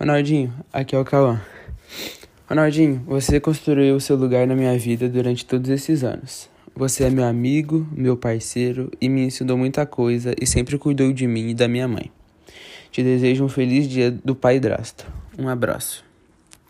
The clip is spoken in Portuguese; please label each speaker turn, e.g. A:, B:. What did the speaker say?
A: Ronaldinho, aqui é o Cauã. Ronaldinho, você construiu o seu lugar na minha vida durante todos esses anos. Você é meu amigo, meu parceiro e me ensinou muita coisa e sempre cuidou de mim e da minha mãe. Te desejo um feliz dia do Pai Drasto. Um abraço.